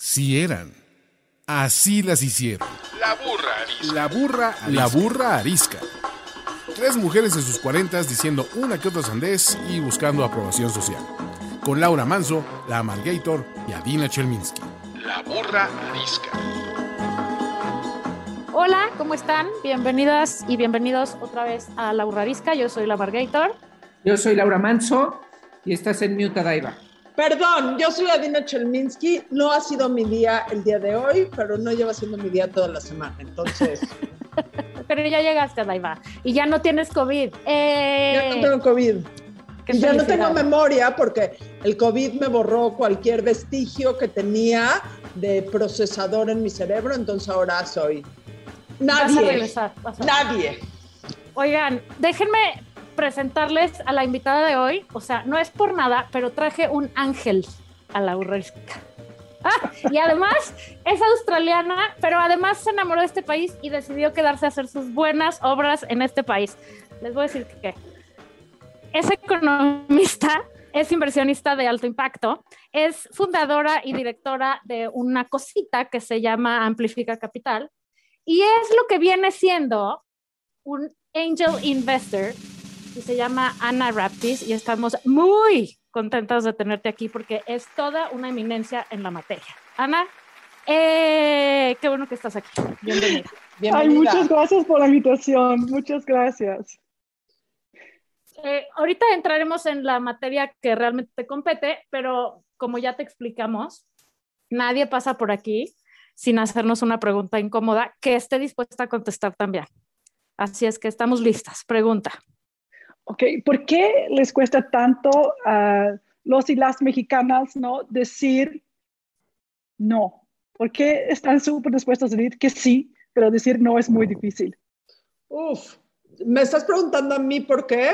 Si eran. Así las hicieron. La burra arisca. La burra, la burra arisca. Tres mujeres en sus cuarentas diciendo una que otra sandez y buscando aprobación social. Con Laura Manso, la Amalgator y Adina Chelminsky. La burra arisca. Hola, ¿cómo están? Bienvenidas y bienvenidos otra vez a La Burra Arisca. Yo soy la Margator. Yo soy Laura Manso y estás en Mute Daiva. Perdón, yo soy Adina Chelminsky. No ha sido mi día el día de hoy, pero no lleva siendo mi día toda la semana. Entonces. pero ya llegaste, Daiva. Y ya no tienes COVID. Eh... Ya no tengo COVID. Y ya no tengo memoria porque el COVID me borró cualquier vestigio que tenía de procesador en mi cerebro. Entonces ahora soy nadie. Vas a regresar, vas a nadie. Oigan, déjenme presentarles a la invitada de hoy. O sea, no es por nada, pero traje un ángel a la urresca. Ah, y además es australiana, pero además se enamoró de este país y decidió quedarse a hacer sus buenas obras en este país. Les voy a decir que es economista, es inversionista de alto impacto, es fundadora y directora de una cosita que se llama Amplifica Capital y es lo que viene siendo un angel investor y se llama Ana Raptis y estamos muy contentas de tenerte aquí porque es toda una eminencia en la materia. Ana, eh, qué bueno que estás aquí. Bienvenida. Ay, muchas gracias por la invitación. Muchas gracias. Eh, ahorita entraremos en la materia que realmente te compete, pero como ya te explicamos, nadie pasa por aquí sin hacernos una pregunta incómoda que esté dispuesta a contestar también. Así es que estamos listas. Pregunta. Ok, ¿por qué les cuesta tanto a los y las mexicanas no decir no? ¿Por qué están súper dispuestos a decir que sí, pero decir no es muy difícil? Uf, ¿me estás preguntando a mí por qué?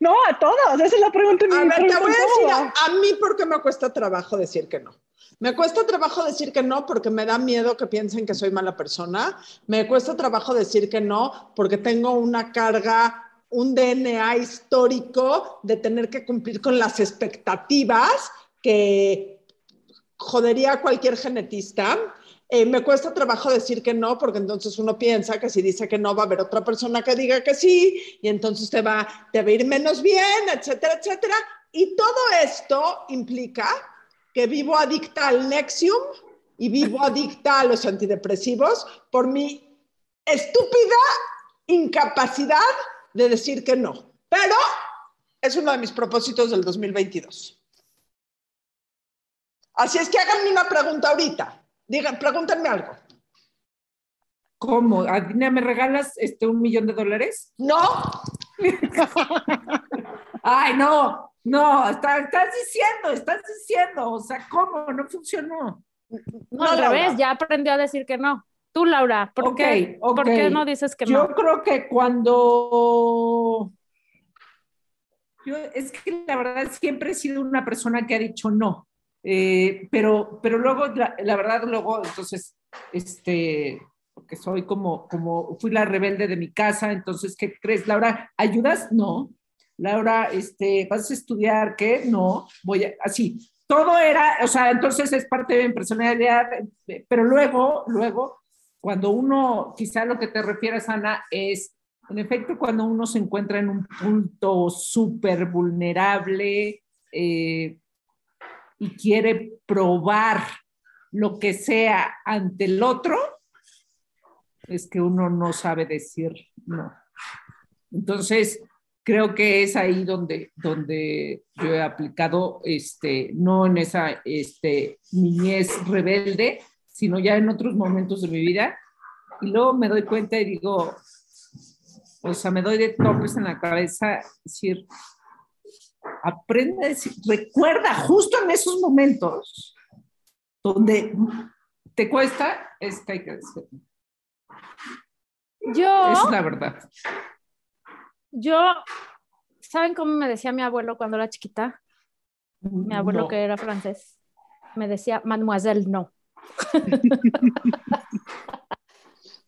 No, a todos, esa es la pregunta. A ver, te voy a decir a, a mí por qué me cuesta trabajo decir que no. Me cuesta trabajo decir que no porque me da miedo que piensen que soy mala persona. Me cuesta trabajo decir que no porque tengo una carga un DNA histórico de tener que cumplir con las expectativas que jodería a cualquier genetista. Eh, me cuesta trabajo decir que no, porque entonces uno piensa que si dice que no va a haber otra persona que diga que sí, y entonces te va, te va a ir menos bien, etcétera, etcétera. Y todo esto implica que vivo adicta al Nexium y vivo adicta a los antidepresivos por mi estúpida incapacidad de decir que no. Pero es uno de mis propósitos del 2022. Así es que háganme una pregunta ahorita. Digan, pregúntenme algo. ¿Cómo? Adina, ¿me regalas este un millón de dólares? No. Ay, no, no, estás diciendo, estás diciendo, o sea, ¿cómo? No funcionó. No, al revés, ya aprendió a decir que no. Tú, Laura, ¿por, qué, ¿por qué no dices que Yo no? creo que cuando... Yo, es que la verdad siempre he sido una persona que ha dicho no, eh, pero, pero luego, la, la, verdad, luego, entonces, este, porque soy como, como, fui la rebelde de mi casa, entonces, ¿qué crees, Laura? ¿Ayudas? No. Laura, este, ¿vas a estudiar? ¿Qué? No. Voy a, así. Todo era, o sea, entonces es parte de mi personalidad, pero luego, luego, cuando uno, quizá lo que te refieres, Ana, es, en efecto, cuando uno se encuentra en un punto súper vulnerable eh, y quiere probar lo que sea ante el otro, es que uno no sabe decir no. Entonces, creo que es ahí donde, donde yo he aplicado, este, no en esa este, niñez rebelde, sino ya en otros momentos de mi vida. Y luego me doy cuenta y digo, o sea, me doy de topes en la cabeza, decir, aprende a decir, recuerda justo en esos momentos donde te cuesta, es que hay que decir. Yo. Es la verdad. Yo, ¿saben cómo me decía mi abuelo cuando era chiquita? Mi abuelo, no. que era francés, me decía, mademoiselle, no.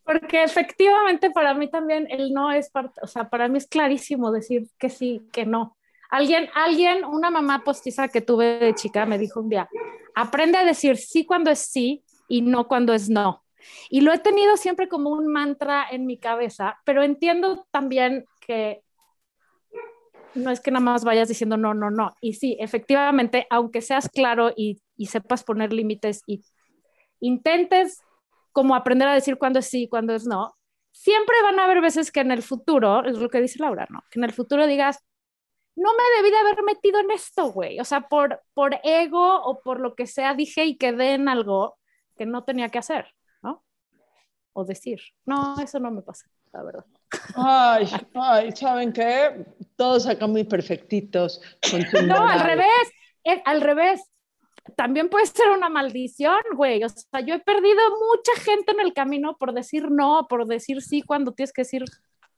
Porque efectivamente para mí también el no es parte, o sea, para mí es clarísimo decir que sí, que no. Alguien, alguien, una mamá postiza que tuve de chica me dijo un día, aprende a decir sí cuando es sí y no cuando es no. Y lo he tenido siempre como un mantra en mi cabeza, pero entiendo también que no es que nada más vayas diciendo no, no, no. Y sí, efectivamente, aunque seas claro y, y sepas poner límites y intentes como aprender a decir cuándo es sí, cuándo es no, siempre van a haber veces que en el futuro, es lo que dice Laura, ¿no? Que en el futuro digas, no me debí de haber metido en esto, güey. O sea, por, por ego o por lo que sea, dije y quedé en algo que no tenía que hacer, ¿no? O decir, no, eso no me pasa, la verdad. Ay, ay, ¿saben qué? Todos acá muy perfectitos. Con No, al revés, al revés. También puede ser una maldición, güey. O sea, yo he perdido mucha gente en el camino por decir no, por decir sí cuando tienes que decir.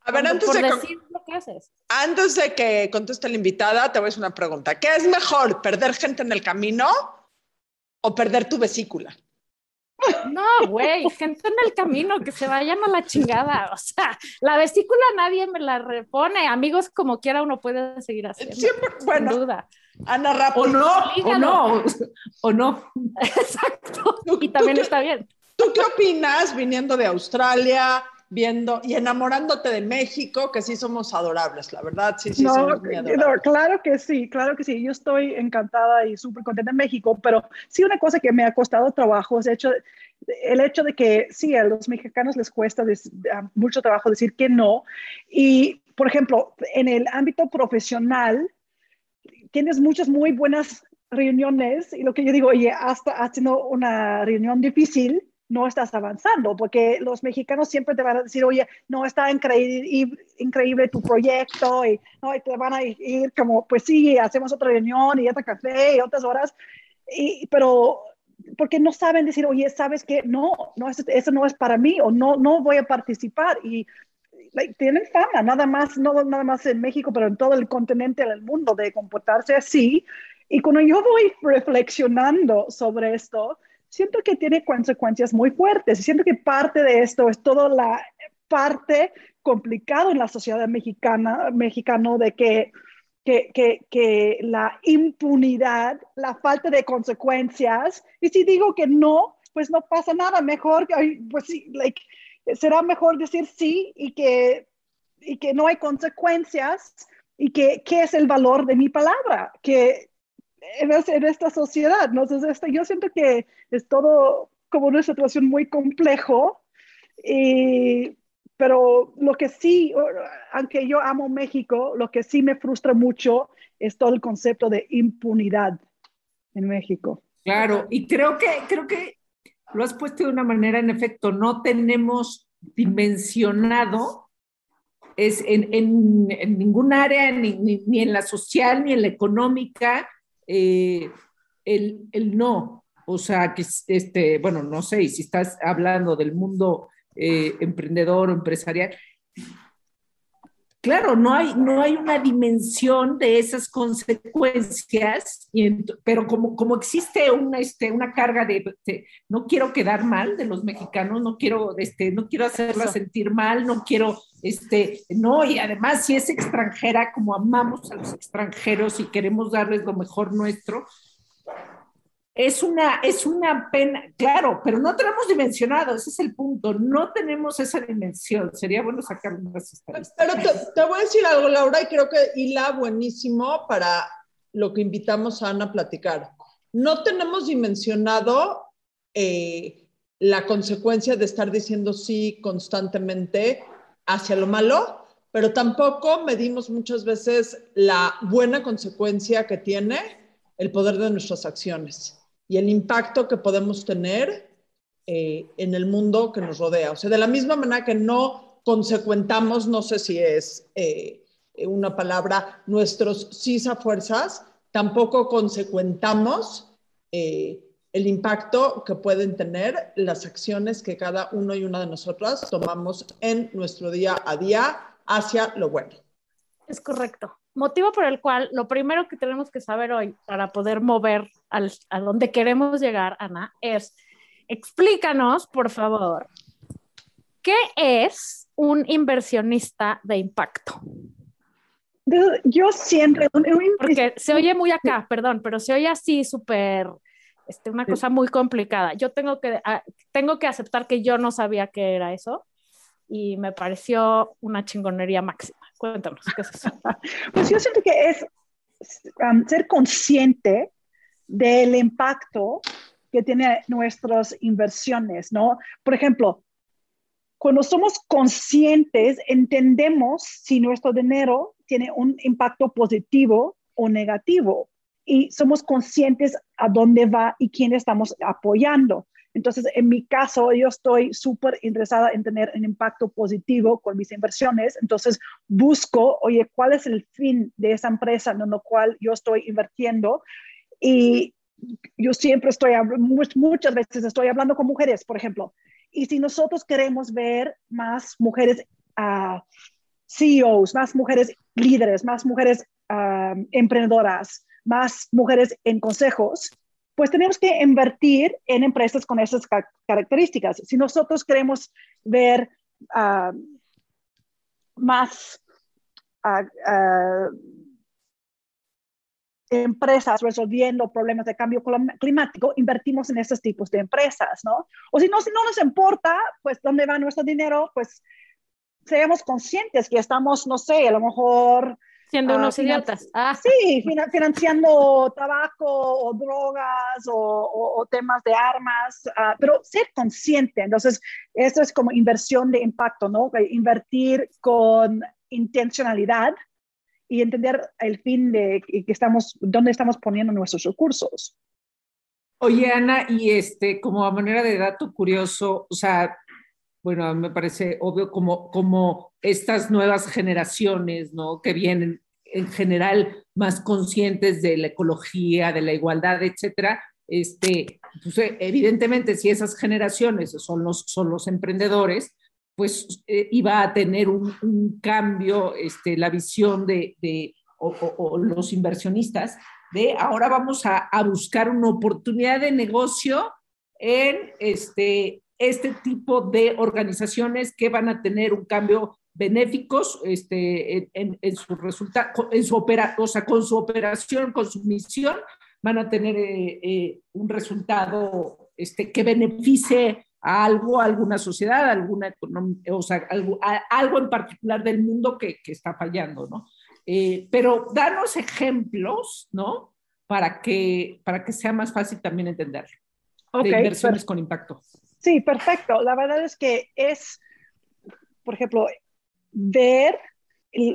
A ver, antes por de, decir lo que haces. antes de que conteste la invitada, te voy a hacer una pregunta. ¿Qué es mejor, perder gente en el camino o perder tu vesícula? No, güey, gente en el camino, que se vayan a la chingada. O sea, la vesícula nadie me la repone. Amigos, como quiera, uno puede seguir haciendo. Siempre, Sin bueno, duda. Ana O Rápido, no, o Hígado. no, o no. Exacto. ¿Tú- Y también qué- está bien. ¿tú qué opinas viniendo de Australia, viendo y enamorándote de México, que sí somos adorables, la verdad, sí, sí, no, somos muy no, adorables. claro que sí, claro que sí. Yo estoy encantada y súper contenta en México, pero sí una cosa que me ha costado trabajo es hecho, el hecho de que sí, a los mexicanos les cuesta des- mucho trabajo decir que no. Y, por ejemplo, en el ámbito profesional, tienes muchas muy buenas reuniones y lo que yo digo, oye, hasta haciendo una reunión difícil, no estás avanzando, porque los mexicanos siempre te van a decir, oye, no, está increíble, tu proyecto, y, no, y te van a ir como, pues sí, hacemos otra reunión y otro café y otras horas, y, pero porque no saben decir, oye, sabes que no, no, eso, eso no es para mí, o no, no voy a participar, y tienen fama, nada más, no nada más en México, pero en todo el continente, en el mundo, de comportarse así. Y cuando yo voy reflexionando sobre esto, siento que tiene consecuencias muy fuertes. Y siento que parte de esto es toda la parte complicada en la sociedad mexicana, mexicano de que, que, que, que la impunidad, la falta de consecuencias, y si digo que no, pues no pasa nada, mejor, pues sí, like, será mejor decir sí y que, y que no hay consecuencias y que qué es el valor de mi palabra, que en, es- en esta sociedad. Entonces, este, yo siento que es todo como una situación muy complejo, y, pero lo que sí, aunque yo amo México, lo que sí me frustra mucho es todo el concepto de impunidad en México. Claro, y creo que, creo que lo has puesto de una manera, en efecto, no tenemos dimensionado es en, en, ningún área, ni, ni, en la social, ni en la económica, eh, el, el, no. O sea, que este, bueno, no sé, si estás hablando del mundo eh, emprendedor o empresarial, claro, no hay, no hay una dimensión de esas consecuencias, y, pero como, como existe una, este, una carga de, de, no quiero quedar mal de los mexicanos, no quiero, este, no quiero hacerla sentir mal, no quiero, este, no, y además si es extranjera, como amamos a los extranjeros y queremos darles lo mejor nuestro, es una, es una pena, claro, pero no tenemos dimensionado, ese es el punto, no tenemos esa dimensión, sería bueno sacar unas estadísticas. Pero te, te, voy a decir algo, Laura, y creo que hila buenísimo para lo que invitamos a Ana a platicar. No tenemos dimensionado eh, la consecuencia de estar diciendo sí constantemente hacia lo malo, pero tampoco medimos muchas veces la buena consecuencia que tiene el poder de nuestras acciones y el impacto que podemos tener eh, en el mundo que nos rodea. O sea, de la misma manera que no consecuentamos, no sé si es eh, una palabra, nuestros a fuerzas, tampoco consecuentamos eh, el impacto que pueden tener las acciones que cada uno y una de nosotras tomamos en nuestro día a día hacia lo bueno. Es correcto motivo por el cual lo primero que tenemos que saber hoy para poder mover al, a donde queremos llegar, Ana, es explícanos, por favor, ¿qué es un inversionista de impacto? yo siempre... Porque se oye muy acá, perdón, pero se oye así súper, este, una cosa muy complicada. Yo tengo que, ah, tengo que aceptar que yo no sabía qué era eso y me pareció una chingonería máxima. Cuéntanos, ¿qué es eso? pues yo siento que es um, ser consciente del impacto que tienen nuestras inversiones, ¿no? Por ejemplo, cuando somos conscientes, entendemos si nuestro dinero tiene un impacto positivo o negativo y somos conscientes a dónde va y quién estamos apoyando. Entonces, en mi caso, yo estoy súper interesada en tener un impacto positivo con mis inversiones. Entonces, busco, oye, ¿cuál es el fin de esa empresa en la cual yo estoy invirtiendo? Y yo siempre estoy, muchas veces estoy hablando con mujeres, por ejemplo, y si nosotros queremos ver más mujeres uh, CEOs, más mujeres líderes, más mujeres ah, emprendedoras, más mujeres en consejos, pues tenemos que invertir en empresas con esas características. Si nosotros queremos ver ah, más empresas resolviendo problemas de cambio climático, invertimos en esos tipos de empresas, ¿no? O si no, si no nos importa, pues dónde va nuestro dinero, pues seamos conscientes que estamos, no sé, a lo mejor... Siendo unos uh, idiotas. Ah. Sí, financiando tabaco o drogas o, temas de armas, uh, pero ser consciente. Entonces, eso es como inversión de impacto, ¿no? Invertir con intencionalidad y entender el fin de que estamos, dónde estamos poniendo nuestros recursos. Oye, Ana, y este, como a manera de dato curioso, o sea, bueno, me parece obvio como, como estas nuevas generaciones, ¿no? Que vienen en general más conscientes de la ecología, de la igualdad, etcétera, este, pues, evidentemente si esas generaciones son los, son los emprendedores, pues eh, iba a tener un, cambio, este, la visión de, de o, los inversionistas, de ahora vamos a, a, buscar una oportunidad de negocio en este, este tipo de organizaciones que van a tener un cambio benéficos este, en, en, su resultado, en su opera, o sea, con su operación, con su misión, van a tener eh, eh, un resultado este, que beneficie a algo, a alguna sociedad, alguna o sea, algo, algo, en particular del mundo que, que está fallando, ¿no? Eh, pero danos ejemplos, ¿no? Para que, para que sea más fácil también entenderlo. de inversiones con impacto. Sí, perfecto. La verdad es que es, por ejemplo, ver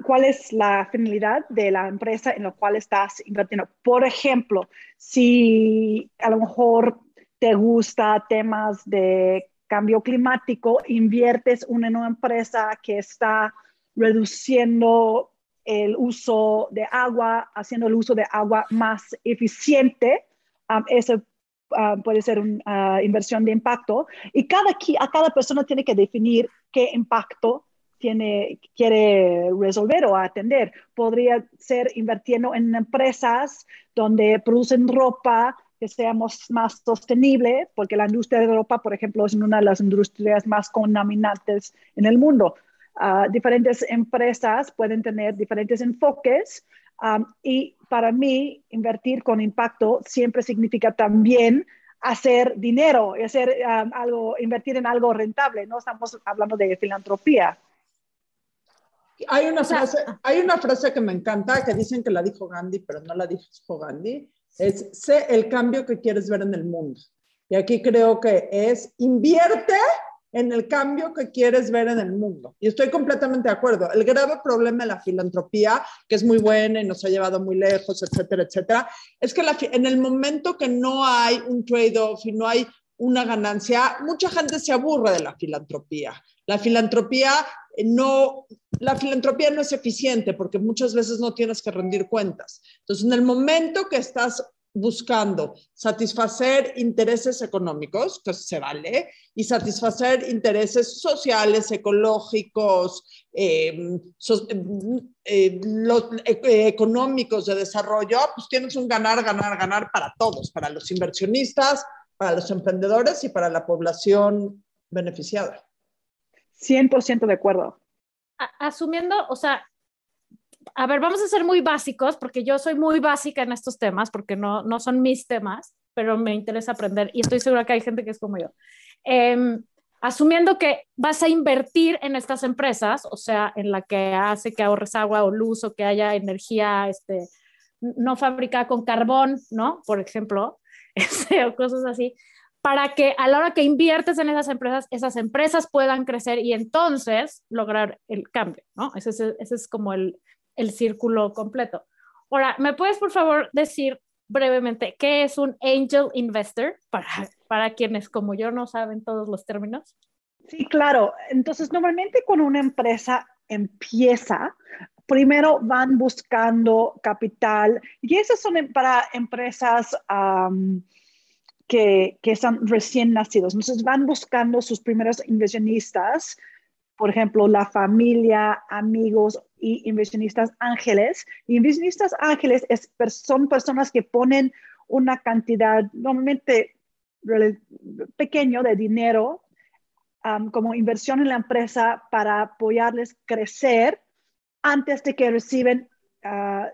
cuál es la finalidad de la empresa en la cual estás invirtiendo. Por ejemplo, si a lo mejor te gusta temas de cambio climático, inviertes en una empresa que está reduciendo el uso de agua, haciendo el uso de agua más eficiente, um, eso um, puede ser una uh, inversión de impacto. Y cada, a cada persona tiene que definir qué impacto tiene, quiere resolver o atender. Podría ser invirtiendo en empresas donde producen ropa que seamos más sostenible, porque la industria de Europa, por ejemplo, es una de las industrias más contaminantes en el mundo. Uh, diferentes empresas pueden tener diferentes enfoques um, y para mí invertir con impacto siempre significa también hacer dinero, hacer um, algo, invertir en algo rentable. No estamos hablando de filantropía. Hay una, frase, hay una frase que me encanta, que dicen que la dijo Gandhi, pero no la dijo Gandhi, es sé el cambio que quieres ver en el mundo. Y aquí creo que es invierte en el cambio que quieres ver en el mundo. Y estoy completamente de acuerdo. El grave problema de la filantropía, que es muy buena y nos ha llevado muy lejos, etcétera, etcétera, es que en el momento que no hay un trade-off y no hay una ganancia, mucha gente se aburre de la filantropía. La filantropía no, la filantropía no es eficiente porque muchas veces no tienes que rendir cuentas. Entonces, en el momento que estás buscando satisfacer intereses económicos, que se vale, y satisfacer intereses sociales, ecológicos, em, em, e, económicos de desarrollo, pues tienes un ganar, ganar, ganar para todos, para los inversionistas, para los emprendedores y para la población beneficiada. 100% de acuerdo. Asumiendo, o sea, a ver, vamos a ser muy básicos porque yo soy muy básica en estos temas porque no, no son mis temas, pero me interesa aprender y estoy segura que hay gente que es como yo. Em, asumiendo que vas a invertir en estas empresas, o sea, en la que hace que ahorres agua o luz o que haya energía este, no fabricada con carbón, ¿no? Por ejemplo, este, o cosas así, para que a la hora que inviertes en esas empresas, esas empresas puedan crecer y entonces lograr el cambio, ¿no? Ese es, ese es como el, el círculo completo. Ahora, ¿me puedes por favor decir brevemente qué es un angel investor para, para quienes como yo no saben todos los términos? Sí, claro. Entonces, normalmente cuando una empresa empieza, primero van buscando capital y esas son para empresas que, que están recién nacidos. Entonces, van buscando sus primeros inversionistas por ejemplo, la familia, amigos y inversionistas ángeles. inversionistas ángeles es, son personas que ponen una cantidad normalmente pequeño de dinero como inversión en la empresa para apoyarles crecer antes de que reciben uh,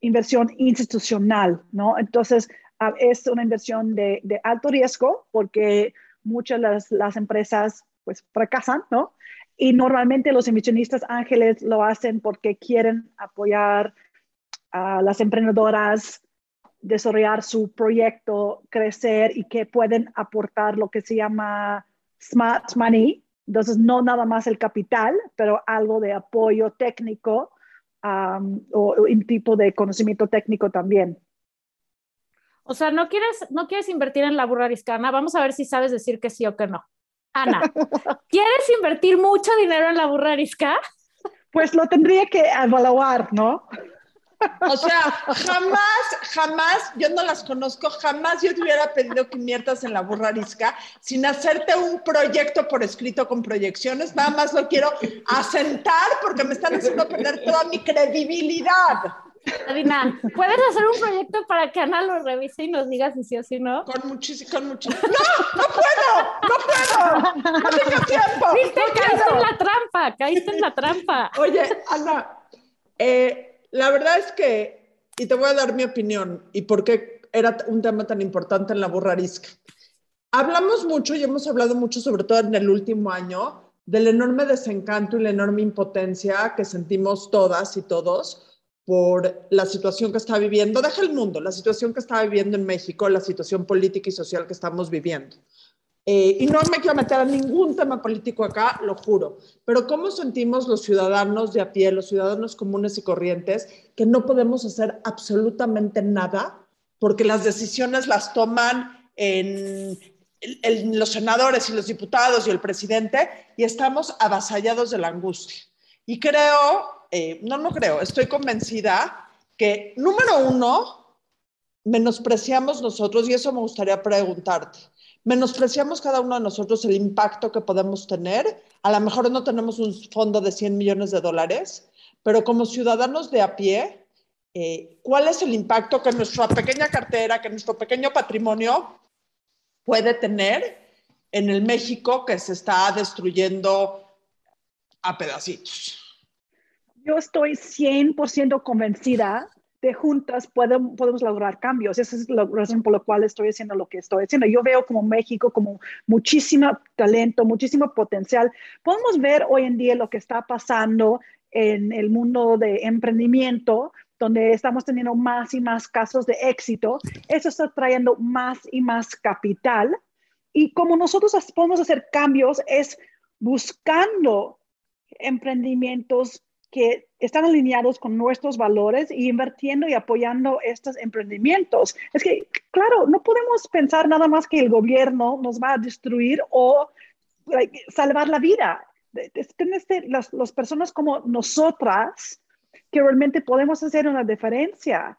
inversión institucional, ¿no? Entonces, es una inversión de, alto riesgo porque muchas las, las empresas pues fracasan, ¿no? Y normalmente los inversionistas ángeles lo hacen porque quieren apoyar a las emprendedoras, desarrollar su proyecto, crecer y que pueden aportar lo que se llama smart money. Entonces, no nada más el capital, pero algo de apoyo técnico um, o, un tipo de conocimiento técnico también. O sea, no quieres, no quieres invertir en la burra ariscana. Vamos a ver si sabes decir que sí o que no. Ana, ¿quieres invertir mucho dinero en la burra arisca? Pues lo tendría que evaluar, ¿no? O sea, jamás, jamás, yo no las conozco, jamás yo te hubiera pedido que inviertas en la burra arisca sin hacerte un proyecto por escrito con proyecciones. Nada más lo quiero asentar porque me están haciendo perder toda mi credibilidad. Adina, ¿puedes hacer un proyecto para que Ana lo revise y nos diga si sí o si no? Con muchísimo, con muchísimo. ¡No! ¡No puedo! ¡No puedo! ¡No tengo tiempo! ¿Viste? caíste en la trampa, caíste en la trampa. Oye, Ana, eh, la verdad es que, y te voy a dar mi opinión, y por qué era un tema tan importante en la burra arisca. Hablamos mucho y hemos hablado mucho, sobre todo en el último año, del enorme desencanto y la enorme impotencia que sentimos todas y todos por la situación que está viviendo, deja el mundo, la situación que está viviendo en México, la situación política y social que estamos viviendo. Eh, y no me quiero meter a ningún tema político acá, lo juro, pero ¿cómo sentimos los ciudadanos de a pie, los ciudadanos comunes y corrientes, que no podemos hacer absolutamente nada porque las decisiones las toman en, los senadores y los diputados y el presidente y estamos avasallados de la angustia? Y creo eh, no, no creo, estoy convencida que, número uno, menospreciamos nosotros, y eso me gustaría preguntarte, menospreciamos cada uno de nosotros el impacto que podemos tener. A lo mejor no tenemos un fondo de 100 millones de dólares, pero como ciudadanos de a pie, eh, ¿cuál es el impacto que nuestra pequeña cartera, que nuestro pequeño patrimonio puede tener en el México que se está destruyendo a pedacitos? Yo estoy 100% convencida de juntas podemos, podemos lograr cambios. Esa es la razón por la cual estoy haciendo lo que estoy haciendo. Yo veo como México como muchísimo talento, muchísimo potencial. Podemos ver hoy en día lo que está pasando en el mundo de emprendimiento, donde estamos teniendo más y más casos de éxito. Eso está trayendo más y más capital. Y como nosotros podemos hacer cambios es buscando emprendimientos que están alineados con nuestros valores y invirtiendo y apoyando estos emprendimientos. Es que, claro, no podemos pensar nada más que el gobierno nos va a destruir o salvar la vida. Este, las, las personas como nosotras que realmente podemos hacer una diferencia.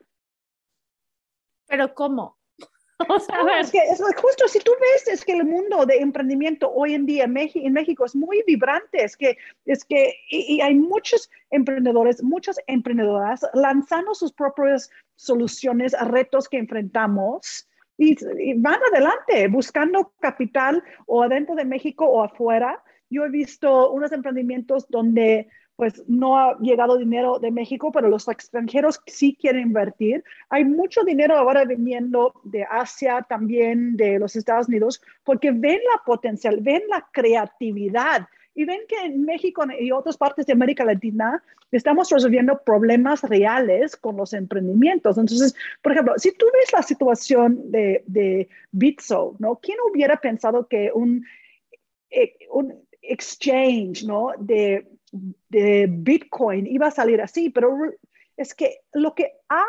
Pero ¿cómo? es que es justo si tú ves es que el mundo de emprendimiento hoy en día en México, es muy vibrante, es que, es que y, hay muchos emprendedores, muchas emprendedoras lanzando sus propias soluciones a retos que enfrentamos y, van adelante buscando capital o adentro de México o afuera. Yo he visto unos emprendimientos donde pues no ha llegado dinero de México, pero los extranjeros sí quieren invertir. Hay mucho dinero ahora viniendo de Asia, también de los Estados Unidos, porque ven la potencial, ven la creatividad y ven que en México y otras partes de América Latina estamos resolviendo problemas reales con los emprendimientos. Entonces, por ejemplo, si tú ves la situación de, de Bitso, ¿no? ¿Quién hubiera pensado que un, eh, un exchange, ¿no? De, de Bitcoin iba a salir así, pero es que lo que ha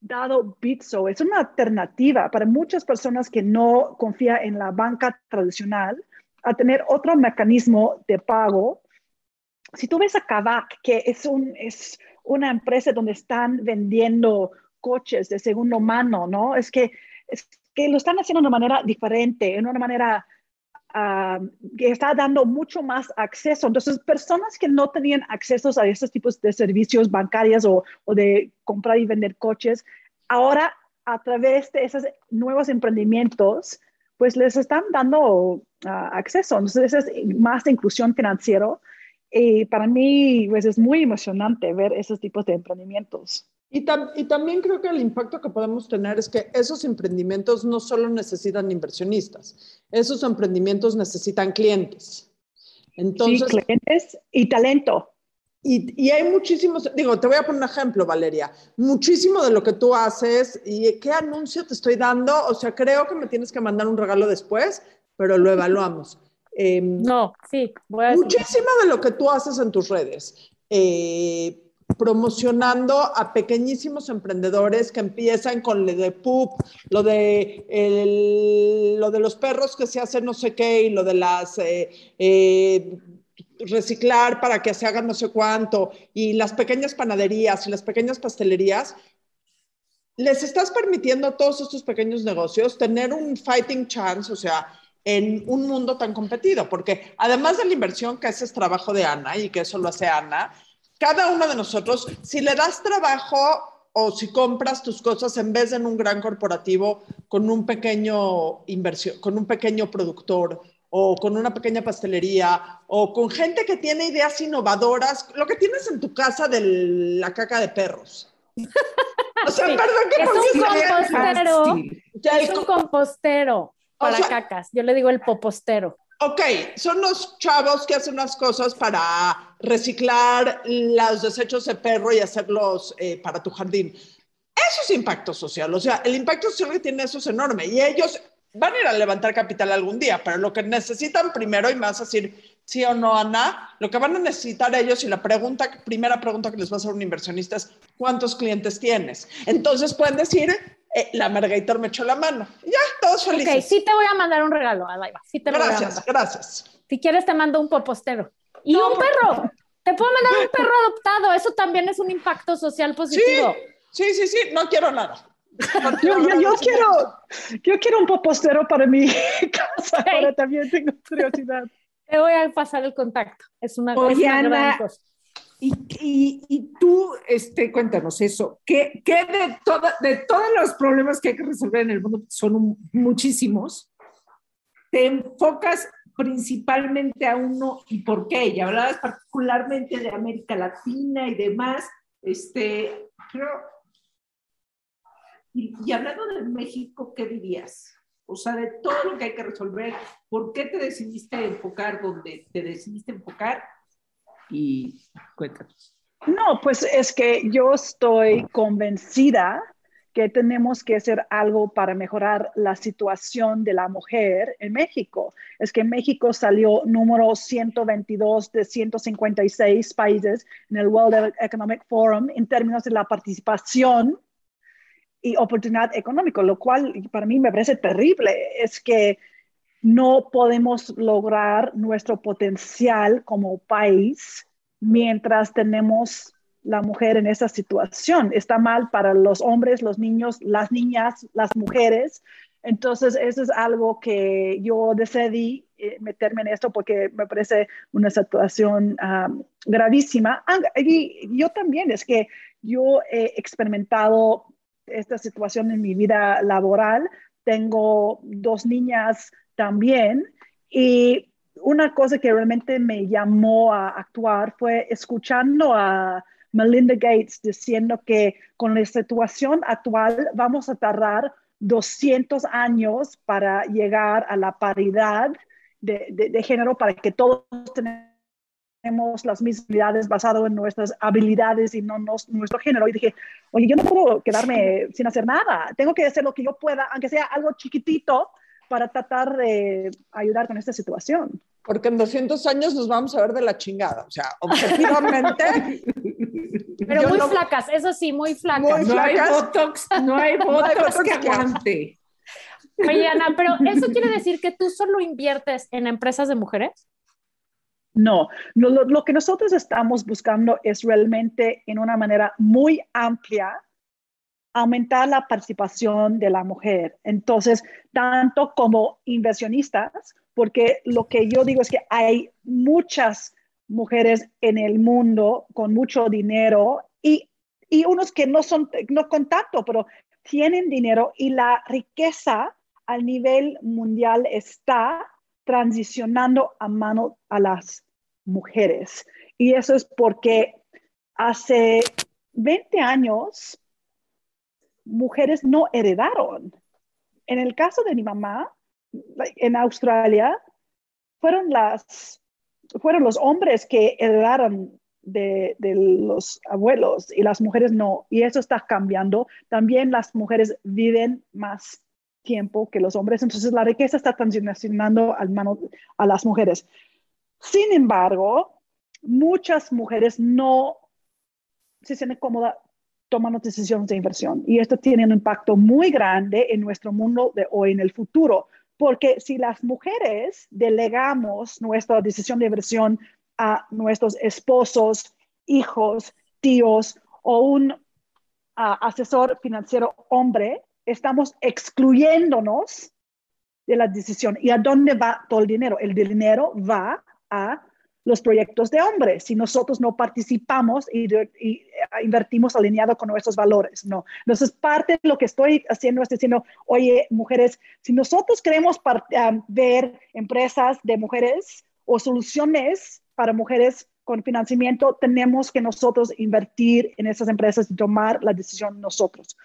dado Bitso es una alternativa para muchas personas que no confían en la banca tradicional a tener otro mecanismo de pago. Si tú ves a Kavak, que es, un, es una empresa donde están vendiendo coches de segundo mano, ¿no? Es que, es que lo están haciendo de una manera diferente, en una manera que está dando mucho más acceso. Entonces, personas que no tenían acceso a estos tipos de servicios bancarios o, o de comprar y vender coches, ahora a través de esos nuevos emprendimientos, pues les están dando uh, acceso. Entonces, esa es más de inclusión financiera. Y para mí, pues es muy emocionante ver esos tipos de emprendimientos. Y, tam y, también creo que el impacto que podemos tener es que esos emprendimientos no solo necesitan inversionistas, esos emprendimientos necesitan clientes. Entonces, sí, clientes y talento. Y, y, hay muchísimos, digo, te voy a poner un ejemplo, Valeria, muchísimo de lo que tú haces y qué anuncio te estoy dando, o sea, creo que me tienes que mandar un regalo después, pero lo evaluamos. Eh, no, sí, voy a muchísimo de lo que tú haces en tus redes. Eh, promocionando a pequeñísimos emprendedores que empiezan con lo de PUP, lo de, lo de los perros que se hacen no sé qué y lo de las eh, eh, reciclar para que se hagan no sé cuánto y las pequeñas panaderías y las pequeñas pastelerías, les estás permitiendo a todos estos pequeños negocios tener un fighting chance, o sea, en un mundo tan competido, porque además de la inversión, que ese es trabajo de Ana y que eso lo hace Ana, cada uno de nosotros, si le das trabajo o si compras tus cosas en vez de en un gran corporativo con un pequeño inversión, con un pequeño productor o con una pequeña pastelería o con gente que tiene ideas innovadoras, lo que tienes en tu casa de la caca de perros. O sea, perdón que es un compostero. es un compostero para cacas. Yo le digo el popostero ok, son los chavos que hacen unas cosas para reciclar los desechos de perro y hacerlos eh, para tu jardín. Eso es impacto social, o sea, el impacto social que tiene eso es enorme y ellos van a ir a levantar capital algún día, pero lo que necesitan primero, y más decir sí o no, Ana, lo que van a necesitar ellos y la pregunta, primera pregunta que les va a hacer un inversionista es, ¿cuántos clientes tienes? Entonces pueden decir, eh, la Margator me echó la mano. Ya, todos felices. Ok, sí te voy a mandar un regalo, Sí te gracias, voy a mandar. gracias. Si quieres te mando un popostero. Y un perro. Te puedo mandar un perro adoptado. Eso también es un impacto social positivo. Sí, sí, sí, no quiero nada. yo, yo, quiero, yo quiero un popostero para mi casa, okay. también tengo curiosidad. Te voy a pasar el contacto. Es una, Oye, es una gran cosa. Y, y, y, tú, este, cuéntanos eso, ¿qué, qué de, toda, de todos los problemas que hay que resolver en el mundo, son un, muchísimos, te enfocas principalmente a uno y por qué? Y hablabas particularmente de América Latina y demás, este, creo, y, y hablando de México, ¿qué dirías? O sea, de todo lo que hay que resolver, ¿por qué te decidiste enfocar donde te decidiste enfocar y cuéntanos. No, pues es que yo estoy convencida que tenemos que hacer algo para mejorar la situación de la mujer en México. Es que México salió número 122 de 156 países en el World Economic Forum en términos de la participación y oportunidad económica, lo cual para mí me parece terrible. Es que no podemos lograr nuestro potencial como país mientras tenemos la mujer en esa situación. Está mal para los hombres, los niños, las niñas, las mujeres. Entonces, eso es algo que yo decidí eh, meterme en esto porque me parece una situación gravísima. Ah, y yo también, es que yo he experimentado esta situación en mi vida laboral. Tengo dos niñas también. Y una cosa que realmente me llamó a actuar fue escuchando a Melinda Gates diciendo que con la situación actual vamos a tardar 200 años para llegar a la paridad de, género, para que todos tenemos las mismas habilidades basadas en nuestras habilidades y no nuestro género. Y dije, oye, yo no puedo quedarme sin hacer nada, tengo que hacer lo que yo pueda, aunque sea algo chiquitito, para tratar de ayudar con esta situación. Porque en 200 años nos vamos a ver de la chingada. O sea, objetivamente. Pero muy flacas, eso sí, muy flacas. no hay botox, no hay botox, que aguante. Oye, Ana, pero ¿eso quiere decir que tú solo inviertes en empresas de mujeres? No, lo, lo, que nosotros estamos buscando es realmente en una manera muy amplia aumentar la participación de la mujer. Entonces, tanto como inversionistas porque lo que yo digo es que hay muchas mujeres en el mundo con mucho dinero y, y unos que no son, no contacto, pero tienen dinero y la riqueza a nivel mundial está transicionando a mano a las mujeres. Y eso es porque hace 20 años mujeres no heredaron. En el caso de mi mamá, en Australia fueron las fueron los hombres que heredaron de, de, los abuelos y las mujeres no. Y eso está cambiando. También las mujeres viven más tiempo que los hombres. Entonces la riqueza está transicionando al mano a las mujeres. Sin embargo, muchas mujeres no se sienten cómodas tomando decisiones de inversión. Y esto tiene un impacto muy grande en nuestro mundo de hoy, en el futuro, porque si las mujeres delegamos nuestra decisión de inversión a nuestros esposos, hijos, tíos o un asesor financiero hombre, estamos excluyéndonos de la decisión. ¿Y a dónde va todo el dinero? El dinero va a los proyectos de hombres si nosotros no participamos y, invertimos alineado con nuestros valores. No. Entonces, parte de lo que estoy haciendo es diciendo, oye, mujeres, si nosotros queremos um, ver empresas de mujeres o soluciones para mujeres con financiamiento, tenemos que nosotros invertir en esas empresas y tomar la decisión nosotros.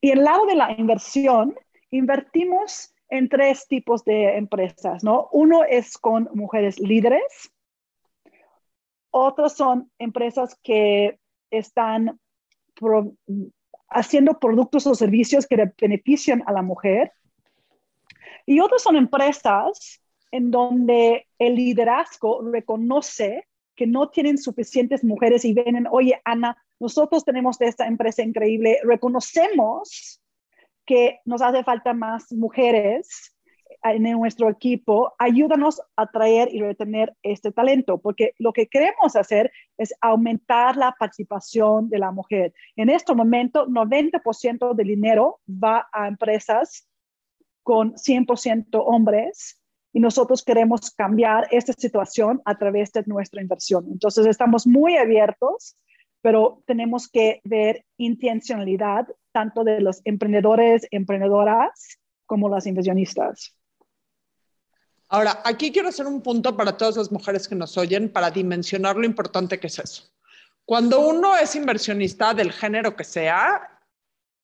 Y el lado de la inversión, invertimos en tres tipos de empresas, ¿no? Uno es con mujeres líderes, otros son empresas que están haciendo productos o servicios que benefician a la mujer. Y otras son empresas en donde el liderazgo reconoce que no tienen suficientes mujeres y ven, oye, Ana, nosotros tenemos esta empresa increíble, reconocemos que nos hace falta más mujeres en nuestro equipo, ayúdanos a traer y retener este talento, porque lo que queremos hacer es aumentar la participación de la mujer. En este momento, 90% del dinero va a empresas con 100% hombres y nosotros queremos cambiar esta situación a través de nuestra inversión. Entonces, estamos muy abiertos, pero tenemos que ver intencionalidad tanto de los emprendedores, emprendedoras, como las inversionistas. Ahora, aquí quiero hacer un punto para todas las mujeres que nos oyen para dimensionar lo importante que es eso. Cuando uno es inversionista del género que sea,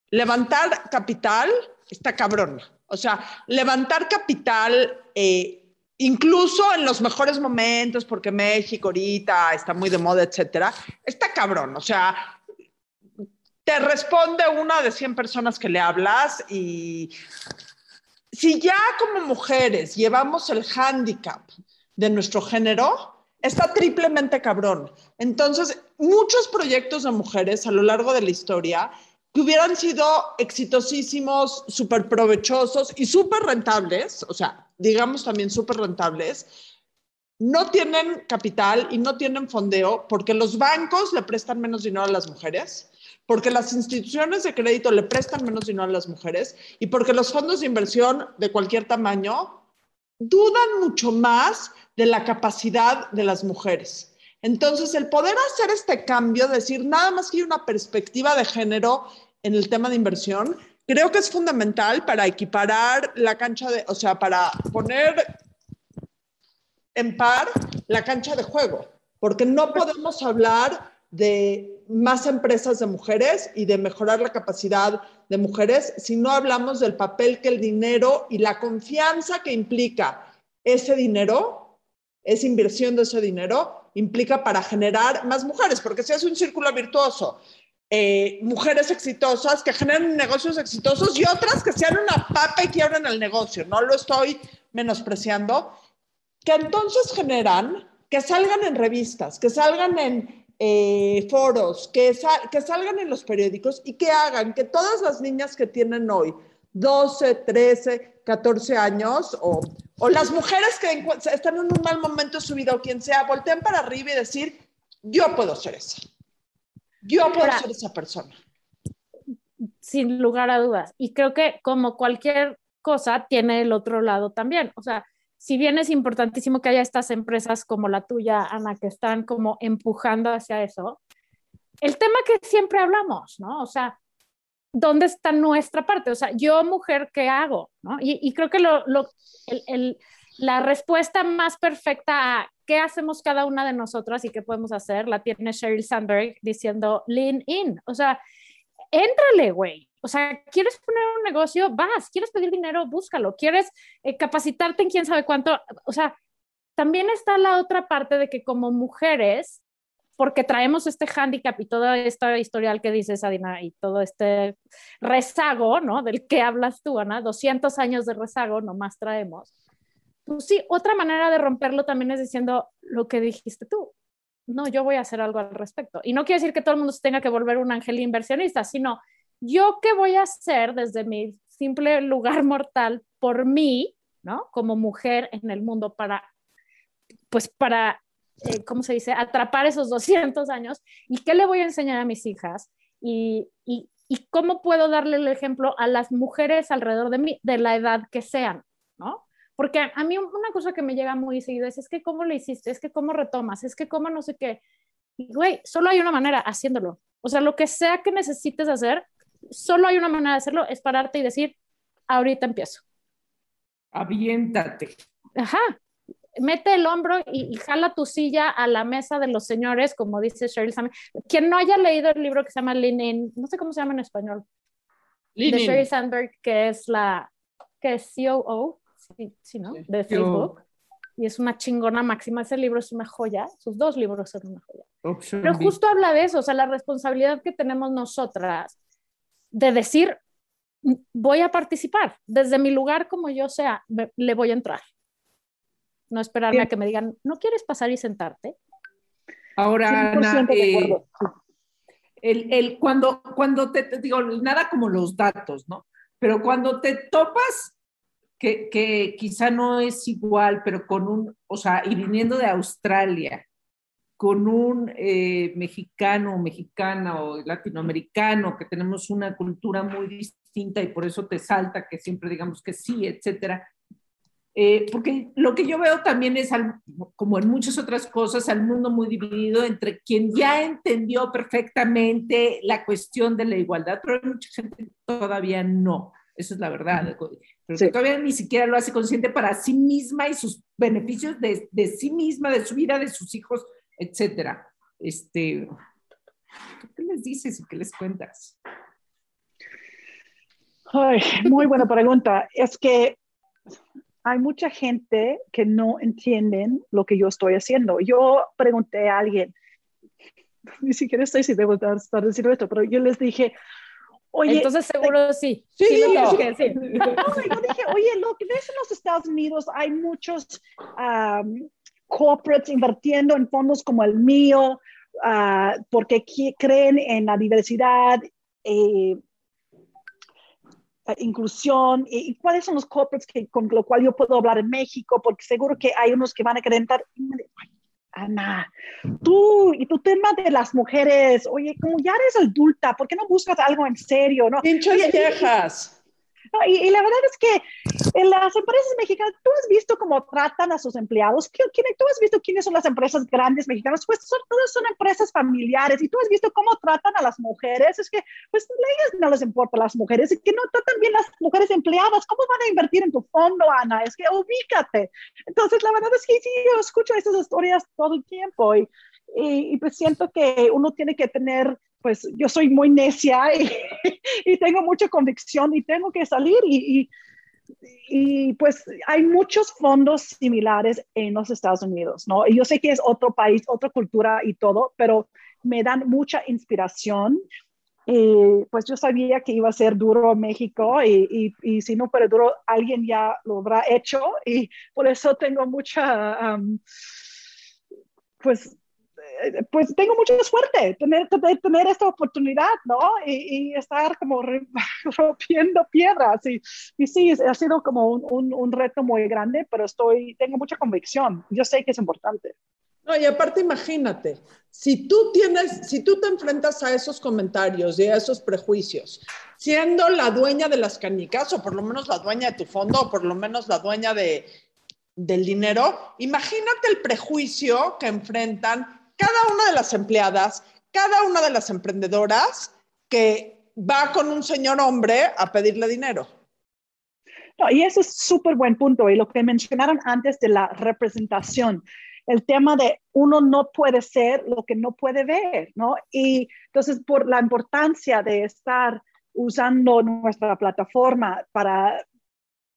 levantar capital está cabrón. O sea, levantar capital, eh, incluso en los mejores momentos, porque México ahorita está muy de moda, etcétera, está cabrón. O sea, te responde una de 100 personas que le hablas y si ya como mujeres llevamos el hándicap de nuestro género, está triplemente cabrón. Entonces, muchos proyectos de mujeres a lo largo de la historia que hubieran sido exitosísimos, súper provechosos y súper rentables, o sea, digamos también súper rentables, no tienen capital y no tienen fondeo porque los bancos le prestan menos dinero a las mujeres porque las instituciones de crédito le prestan menos dinero a las mujeres y porque los fondos de inversión de cualquier tamaño dudan mucho más de la capacidad de las mujeres. Entonces, el poder hacer este cambio, decir nada más que hay una perspectiva de género en el tema de inversión, creo que es fundamental para equiparar la cancha de, o sea, para poner en par la cancha de juego, porque no podemos hablar de más empresas de mujeres y de mejorar la capacidad de mujeres si no hablamos del papel que el dinero y la confianza que implica ese dinero, esa inversión de ese dinero, implica para generar más mujeres, porque si es un círculo virtuoso, eh, mujeres exitosas que generen negocios exitosos y otras que sean una papa y quiebren el negocio, no lo estoy menospreciando, que entonces generan que salgan en revistas, que salgan en eh, foros, que, que salgan en los periódicos y que hagan que todas las niñas que tienen hoy 12, 13, 14 años o, o las mujeres que están en un mal momento de su vida o quien sea, volteen para arriba y decir, yo puedo ser esa. Yo puedo ser esa persona. Sin lugar a dudas. Y creo que como cualquier cosa, tiene el otro lado también. O sea, si bien es importantísimo que haya estas empresas como la tuya, Ana, que están como empujando hacia eso, el tema que siempre hablamos, ¿no? O sea, ¿dónde está nuestra parte? O sea, yo mujer, ¿qué hago? ¿no? Y, creo que la respuesta más perfecta a qué hacemos cada una de nosotras y qué podemos hacer la tiene Sheryl Sandberg diciendo lean in. O sea, éntrale, güey. O sea, ¿quieres poner un negocio? Vas. ¿Quieres pedir dinero? Búscalo. ¿Quieres eh, capacitarte en quién sabe cuánto? O sea, también está la otra parte de que como mujeres, porque traemos este hándicap y toda esta historial que dices, Adina, y todo este rezago, ¿no? Del que hablas tú, Ana, 200 años de rezago nomás traemos. Pues sí, otra manera de romperlo también es diciendo lo que dijiste tú. No, yo voy a hacer algo al respecto. Y no quiere decir que todo el mundo se tenga que volver un ángel inversionista, sino yo qué voy a hacer desde mi simple lugar mortal por mí, ¿no? Como mujer en el mundo para, pues para, eh, ¿cómo se dice? Atrapar esos 200 años y qué le voy a enseñar a mis hijas y, y, y cómo puedo darle el ejemplo a las mujeres alrededor de mí, de la edad que sean, ¿no? Porque a mí una cosa que me llega muy seguido es, es que cómo lo hiciste, es que cómo retomas, es que cómo no sé qué. Y, güey, solo hay una manera, haciéndolo. O sea, lo que sea que necesites hacer, solo hay una manera de hacerlo, es pararte y decir, ahorita empiezo. Aviéntate. Ajá. Mete el hombro y, jala tu silla a la mesa de los señores, como dice Sheryl Sandberg. Quien no haya leído el libro que se llama Lean no sé cómo se llama en español, de Sheryl Sandberg, que es la, que es COO, sí, sí ¿no? De Facebook. Y es una chingona máxima. Ese libro es una joya. Sus dos libros son una joya. Pero justo habla de eso, o sea, la responsabilidad que tenemos nosotras de decir, voy a participar, desde mi lugar como yo sea, le voy a entrar. No esperarme a que me digan, ¿no quieres pasar y sentarte? Ahora, Ana, eh, el, el, cuando, cuando te, te, digo, nada como los datos, ¿no? Pero cuando te topas, que, que quizá no es igual, pero con un, o sea, y viniendo de Australia, con un eh, mexicano, mexicana o latinoamericano, que tenemos una cultura muy distinta y por eso te salta que siempre digamos que sí, etcétera. Eh, porque lo que yo veo también es, como en muchas otras cosas, al mundo muy dividido entre quien ya entendió perfectamente la cuestión de la igualdad, pero hay mucha gente todavía no. Eso es la verdad. Pero que todavía ni siquiera lo hace consciente para sí misma y sus beneficios de, de sí misma, de su vida, de sus hijos, etcétera. Este, ¿Qué les dices y qué les cuentas? Ay, muy buena pregunta. Es que hay mucha gente que no entienden lo que yo estoy haciendo. Yo pregunté a alguien, ni siquiera estoy si debo estar diciendo esto, pero yo les dije, Oye, Entonces seguro sí. Sí, sí, sí, sí. sí. No, yo dije, oye, lo que ves en los Estados Unidos, hay muchos um, corporates invirtiendo en fondos como el mío, uh, porque creen en la diversidad, eh, inclusión, y, cuáles son los corporates que, con lo cual yo puedo hablar en México, porque seguro que hay unos que van a querer entrar. Ana, tú y tu tema de las mujeres, oye, como ya eres adulta, ¿por qué no buscas algo en serio? No? Pinches viejas. Y, la verdad es que en las empresas mexicanas, tú has visto cómo tratan a sus empleados. ¿Quién, tú has visto quiénes son las empresas grandes mexicanas? Pues son, todas son empresas familiares. Y tú has visto cómo tratan a las mujeres. Es que, pues, a ellas no les importa las mujeres. Es que no tratan bien las mujeres empleadas. ¿Cómo van a invertir en tu fondo, Ana? Es que ubícate. Entonces, la verdad es que sí, yo escucho esas historias todo el tiempo. Y, y, pues siento que uno tiene que tener, pues yo soy muy necia y, tengo mucha convicción y tengo que salir y, y, pues hay muchos fondos similares en los Estados Unidos, ¿no? Y yo sé que es otro país, otra cultura y todo, pero me dan mucha inspiración. Y pues yo sabía que iba a ser duro México y, y, si no fuera duro, alguien ya lo habrá hecho y por eso tengo mucha, pues eh, pues tengo mucha suerte tener, tener, esta oportunidad, ¿no? Y, estar como rompiendo piedras. Y, y, sí, ha sido como un, un, reto muy grande, pero estoy, tengo mucha convicción. Yo sé que es importante. No, y aparte imagínate, si tú tienes, si tú te enfrentas a esos comentarios y a esos prejuicios, siendo la dueña de las canicas, o por lo menos la dueña de tu fondo, o por lo menos la dueña de, del dinero, imagínate el prejuicio que enfrentan cada una de las empleadas, cada una de las emprendedoras que va con un señor hombre a pedirle dinero. No, y ese es súper buen punto. Y lo que mencionaron antes de la representación, el tema de uno no puede ser lo que no puede ver, ¿no? Y entonces, por la importancia de estar usando nuestra plataforma para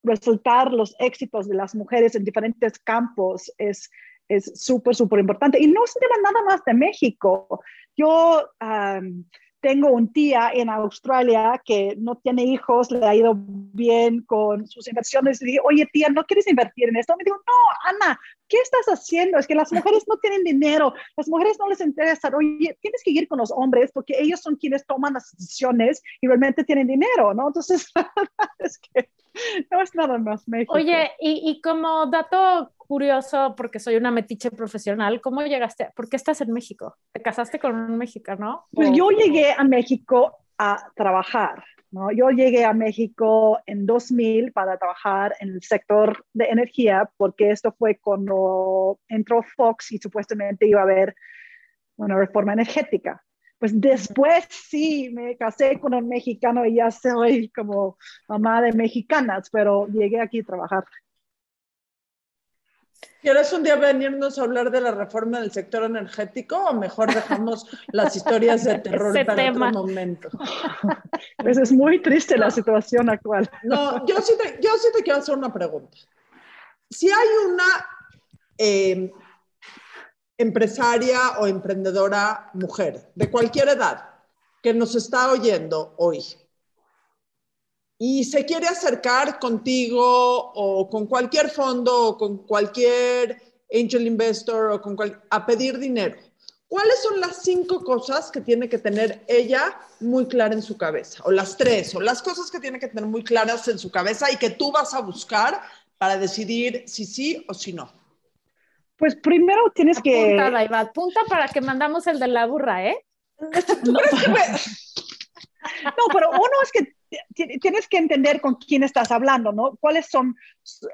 resultar los éxitos de las mujeres en diferentes campos es es súper, súper importante. Y no se debe nada más de México. Yo tengo un tía en Australia que no tiene hijos, le ha ido bien con sus inversiones. Y dije, oye, tía, ¿no quieres invertir en esto? Me dijo, no, Ana, ¿qué estás haciendo? Es que las mujeres no tienen dinero, las mujeres no les interesa. Oye, tienes que ir con los hombres porque ellos son quienes toman las decisiones y realmente tienen dinero, ¿no? Entonces, es que no es nada más México. Oye, y, y como dato curioso, porque soy una metiche profesional, ¿cómo llegaste? ¿Por qué estás en México? ¿Te casaste con un mexicano? Pues yo llegué a México a trabajar. ¿no? Yo llegué a México en 2000 para trabajar en el sector de energía, porque esto fue cuando entró Fox y supuestamente iba a haber una reforma energética. Pues después sí, me casé con un mexicano y ya soy como mamá de mexicanas, pero llegué aquí a trabajar. ¿Quieres un día venirnos a hablar de la reforma del sector energético o mejor dejamos las historias de terror para otro momento? Pues es muy triste la situación actual. No, yo sí te, yo sí te quiero hacer una pregunta. Si hay una eh, empresaria o emprendedora mujer de cualquier edad que nos está oyendo hoy y se quiere acercar contigo o con cualquier fondo o con cualquier angel investor o con a pedir dinero, ¿cuáles son las cinco cosas que tiene que tener ella muy clara en su cabeza? O las tres, o las cosas que tiene que tener muy claras en su cabeza y que tú vas a buscar para decidir si sí o si no. Pues primero tienes que... Punta, punta para que mandamos el de la burra, ¿eh? no, pero uno es que tienes que entender con quién estás hablando, ¿no? ¿Cuáles son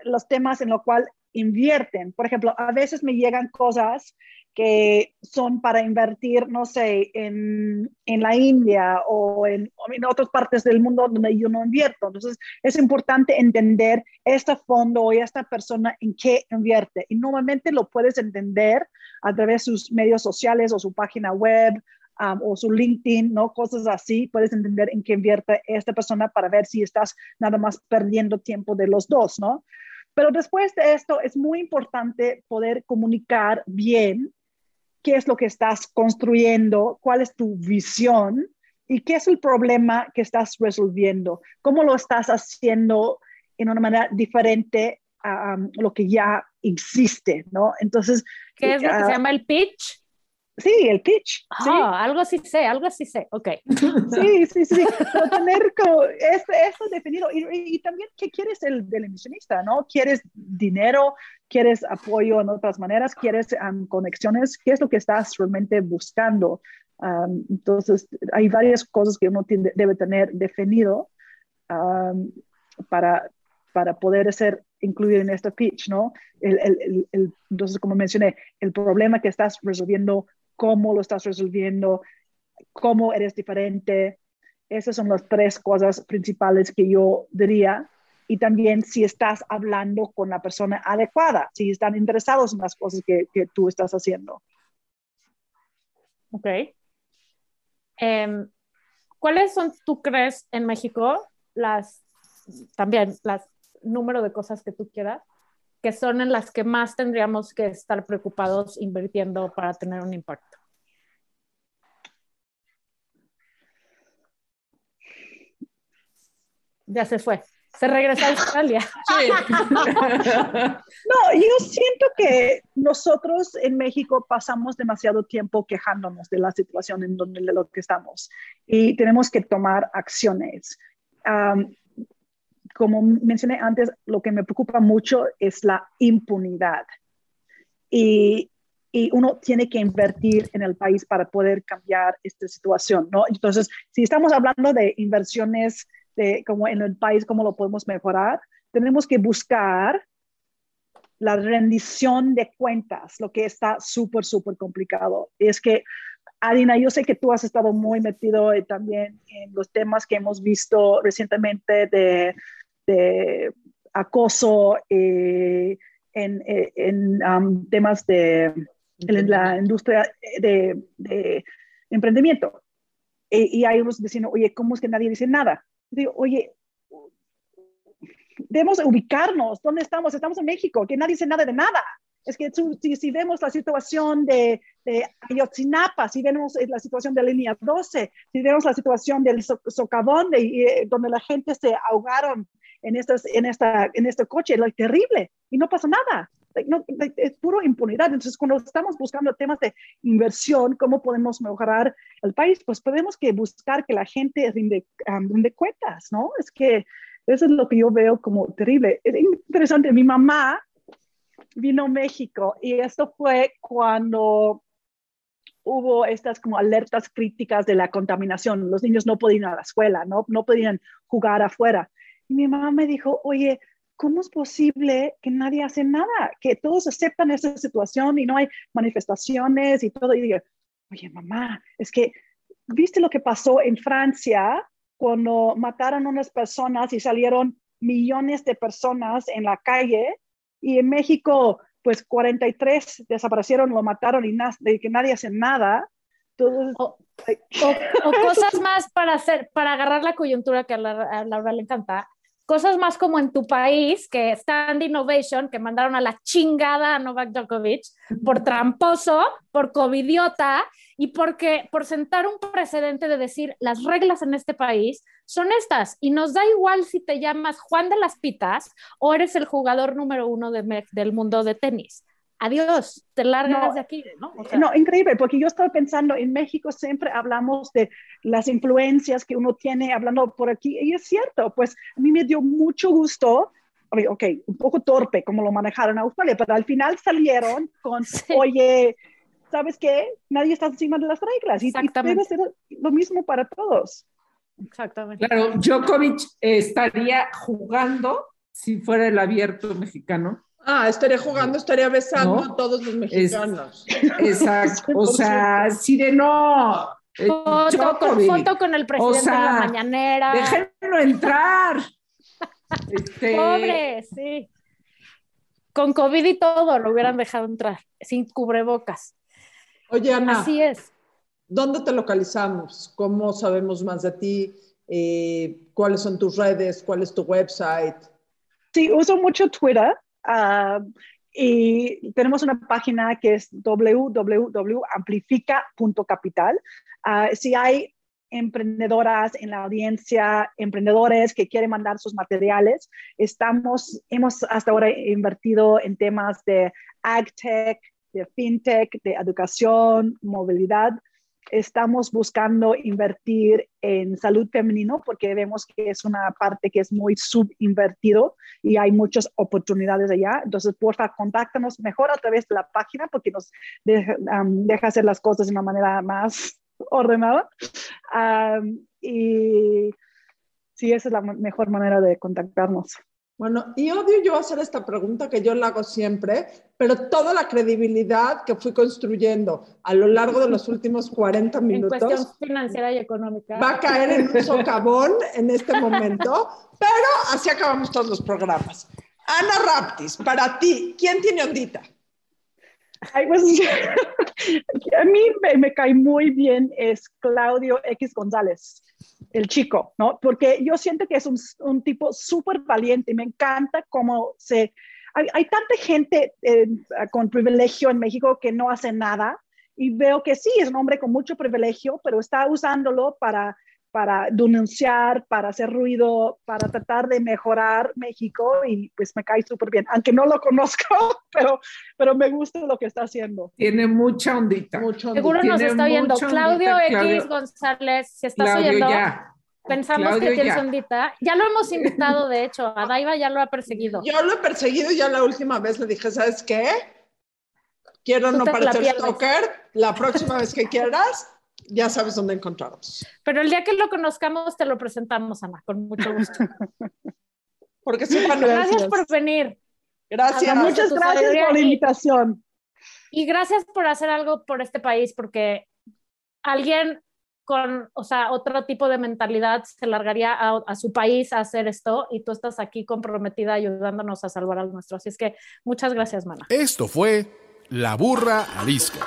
los temas en los cuales invierten? Por ejemplo, a veces me llegan cosas que son para invertir, no sé, en, en la India o en, en, otras partes del mundo donde yo no invierto. Entonces, es importante entender este fondo o esta persona en qué invierte. Y normalmente lo puedes entender a través de sus medios sociales o su página web o su LinkedIn, ¿no? Cosas así, puedes entender en qué invierte esta persona para ver si estás nada más perdiendo tiempo de los dos, ¿no? Pero después de esto es muy importante poder comunicar bien qué es lo que estás construyendo, cuál es tu visión y qué es el problema que estás resolviendo, cómo lo estás haciendo en una manera diferente a lo que ya existe, ¿no? Entonces... ¿Qué es lo que se ah, llama el pitch? Sí, el pitch. Ah, algo sí sé, algo sí sé, ok. Sí, sí, sí, pero tener como esto, definido. Y, también, ¿qué quieres del, del emisionista? ¿no? ¿Quieres dinero? ¿Quieres apoyo en otras maneras? ¿Quieres conexiones? ¿Qué es lo que estás realmente buscando? entonces, hay varias cosas que uno debe tener definido. para, para poder ser incluido en este pitch, ¿no? El, el, el, entonces, como mencioné, el problema que estás resolviendo, cómo lo estás resolviendo, cómo eres diferente. Esas son las tres cosas principales que yo diría. Y también si estás hablando con la persona adecuada, si están interesados en las cosas que, que tú estás haciendo. Ok. Um, ¿Cuáles son, tú crees, en México, las, también, las número de cosas que tú quieras, que son en las que más tendríamos que estar preocupados invirtiendo para tener un impacto? Ya se fue. Se regresa a Australia. no, yo siento que nosotros en México pasamos demasiado tiempo quejándonos de la situación en donde lo que estamos y tenemos que tomar acciones. como mencioné antes, lo que me preocupa mucho es la impunidad. Y, y, uno tiene que invertir en el país para poder cambiar esta situación, ¿no? Entonces, si estamos hablando de inversiones de como en el país, cómo lo podemos mejorar, tenemos que buscar la rendición de cuentas, lo que está súper, súper complicado. Es que, Adina, yo sé que tú has estado muy metido también en los temas que hemos visto recientemente de, de acoso eh, en, eh, en um, temas de en la industria de, de emprendimiento. E, y hay unos diciendo, oye, ¿cómo es que nadie dice nada? Digo, oye, debemos ubicarnos, ¿dónde estamos? Estamos en México, que nadie dice nada de nada. Es que si, si, vemos la situación de, Ayotzinapa, si vemos la situación de línea 12, si vemos la situación del socavón, eh, donde la gente se ahogaron en, esta, este coche, lo terrible, y no pasa nada. No, es puro impunidad. Entonces, cuando estamos buscando temas de inversión, cómo podemos mejorar el país, pues podemos que buscar que la gente rinde, um, cuentas, ¿no? Es que eso es lo que yo veo como terrible. Es interesante, mi mamá vino a México y esto fue cuando hubo estas como alertas críticas de la contaminación. Los niños no podían ir a la escuela, no, no podían jugar afuera. Y mi mamá me dijo, oye, ¿cómo es posible que nadie hace nada? Que todos aceptan esa situación y no hay manifestaciones y todo. Y digo, oye, mamá, es que, ¿viste lo que pasó en Francia cuando mataron a unas personas y salieron millones de personas en la calle? Y en México, pues 43 desaparecieron, lo mataron y, y que nadie hace nada. o, cosas más para hacer, para agarrar la coyuntura que a Laura le encanta, cosas más como en tu país, que Stand Innovation, que mandaron a la chingada a Novak Djokovic por tramposo, por covidiota y porque por sentar un precedente de decir las reglas en este país son estas y nos da igual si te llamas Juan de las Pitas o eres el jugador número uno de, del mundo de tenis adiós, te largas de aquí, ¿no? no, increíble, porque yo estaba pensando, en México siempre hablamos de las influencias que uno tiene hablando por aquí, y es cierto, pues a mí me dio mucho gusto, ok, un poco torpe como lo manejaron en Australia, pero al final salieron con, oye, ¿sabes qué? Nadie está encima de las reglas, y, debe ser lo mismo para todos. Exactamente. Claro, Djokovic estaría jugando si fuera el abierto mexicano Ah, estaría jugando, estaría besando a todos los mexicanos. exacto. O sea, si de no. Eh, foto, con, foto con el presidente de la mañanera. Déjenlo entrar. este... Pobre, sí. Con COVID y todo lo hubieran dejado entrar, sin cubrebocas. Oye, Ana. Así es. ¿Dónde te localizamos? ¿Cómo sabemos más de ti? Eh, ¿Cuáles son tus redes? ¿Cuál es tu website? Sí, uso mucho Twitter. Ah, y tenemos una página que es www.amplifica.capital. Uh, si hay emprendedoras en la audiencia, emprendedores que quieren mandar sus materiales, estamos, hemos hasta ahora invertido en temas de agtech, de fintech, de educación, movilidad estamos buscando invertir en salud femenino porque vemos que es una parte que es muy subinvertido y hay muchas oportunidades allá. Entonces, porfa, contáctanos mejor a través de la página porque nos deja, hacer las cosas de una manera más ordenada. y sí, esa es la mejor manera de contactarnos. Bueno, y odio yo hacer esta pregunta que yo la hago siempre, pero toda la credibilidad que fui construyendo a lo largo de los últimos 40 minutos. En cuestión financiera y económica. Va a caer en un socavón en este momento, pero así acabamos todos los programas. Ana Raptis, para ti, ¿quién tiene ondita? Ay, pues, a mí me, me, cae muy bien es Claudio X González, el chico, ¿no? Porque yo siento que es un, un tipo súper valiente y me encanta cómo se... Hay, hay tanta gente eh, con privilegio en México que no hace nada y veo que sí, es un hombre con mucho privilegio, pero está usándolo para para denunciar, para hacer ruido, para tratar de mejorar México y pues me cae súper bien, aunque no lo conozco, pero, pero me gusta lo que está haciendo. Tiene mucha ondita. Seguro nos está oyendo Claudio X González, si estás oyendo. Pensamos que tiene ondita. Ya lo hemos invitado, de hecho, a Daiva ya lo ha perseguido. Yo lo he perseguido ya la última vez le dije, ¿sabes qué? Quiero no parecer stalker, la próxima vez que quieras, ya sabes dónde encontrarnos. Pero el día que lo conozcamos, te lo presentamos, Ana, con mucho gusto. Porque sí, gracias por venir. Gracias. Muchas gracias por la invitación. Y gracias por hacer algo por este país, porque alguien con, o sea, otro tipo de mentalidad se largaría a, a, su país a hacer esto y tú estás aquí comprometida ayudándonos a salvar al nuestro. Así es que muchas gracias, Mana. Esto fue La Burra Arisca.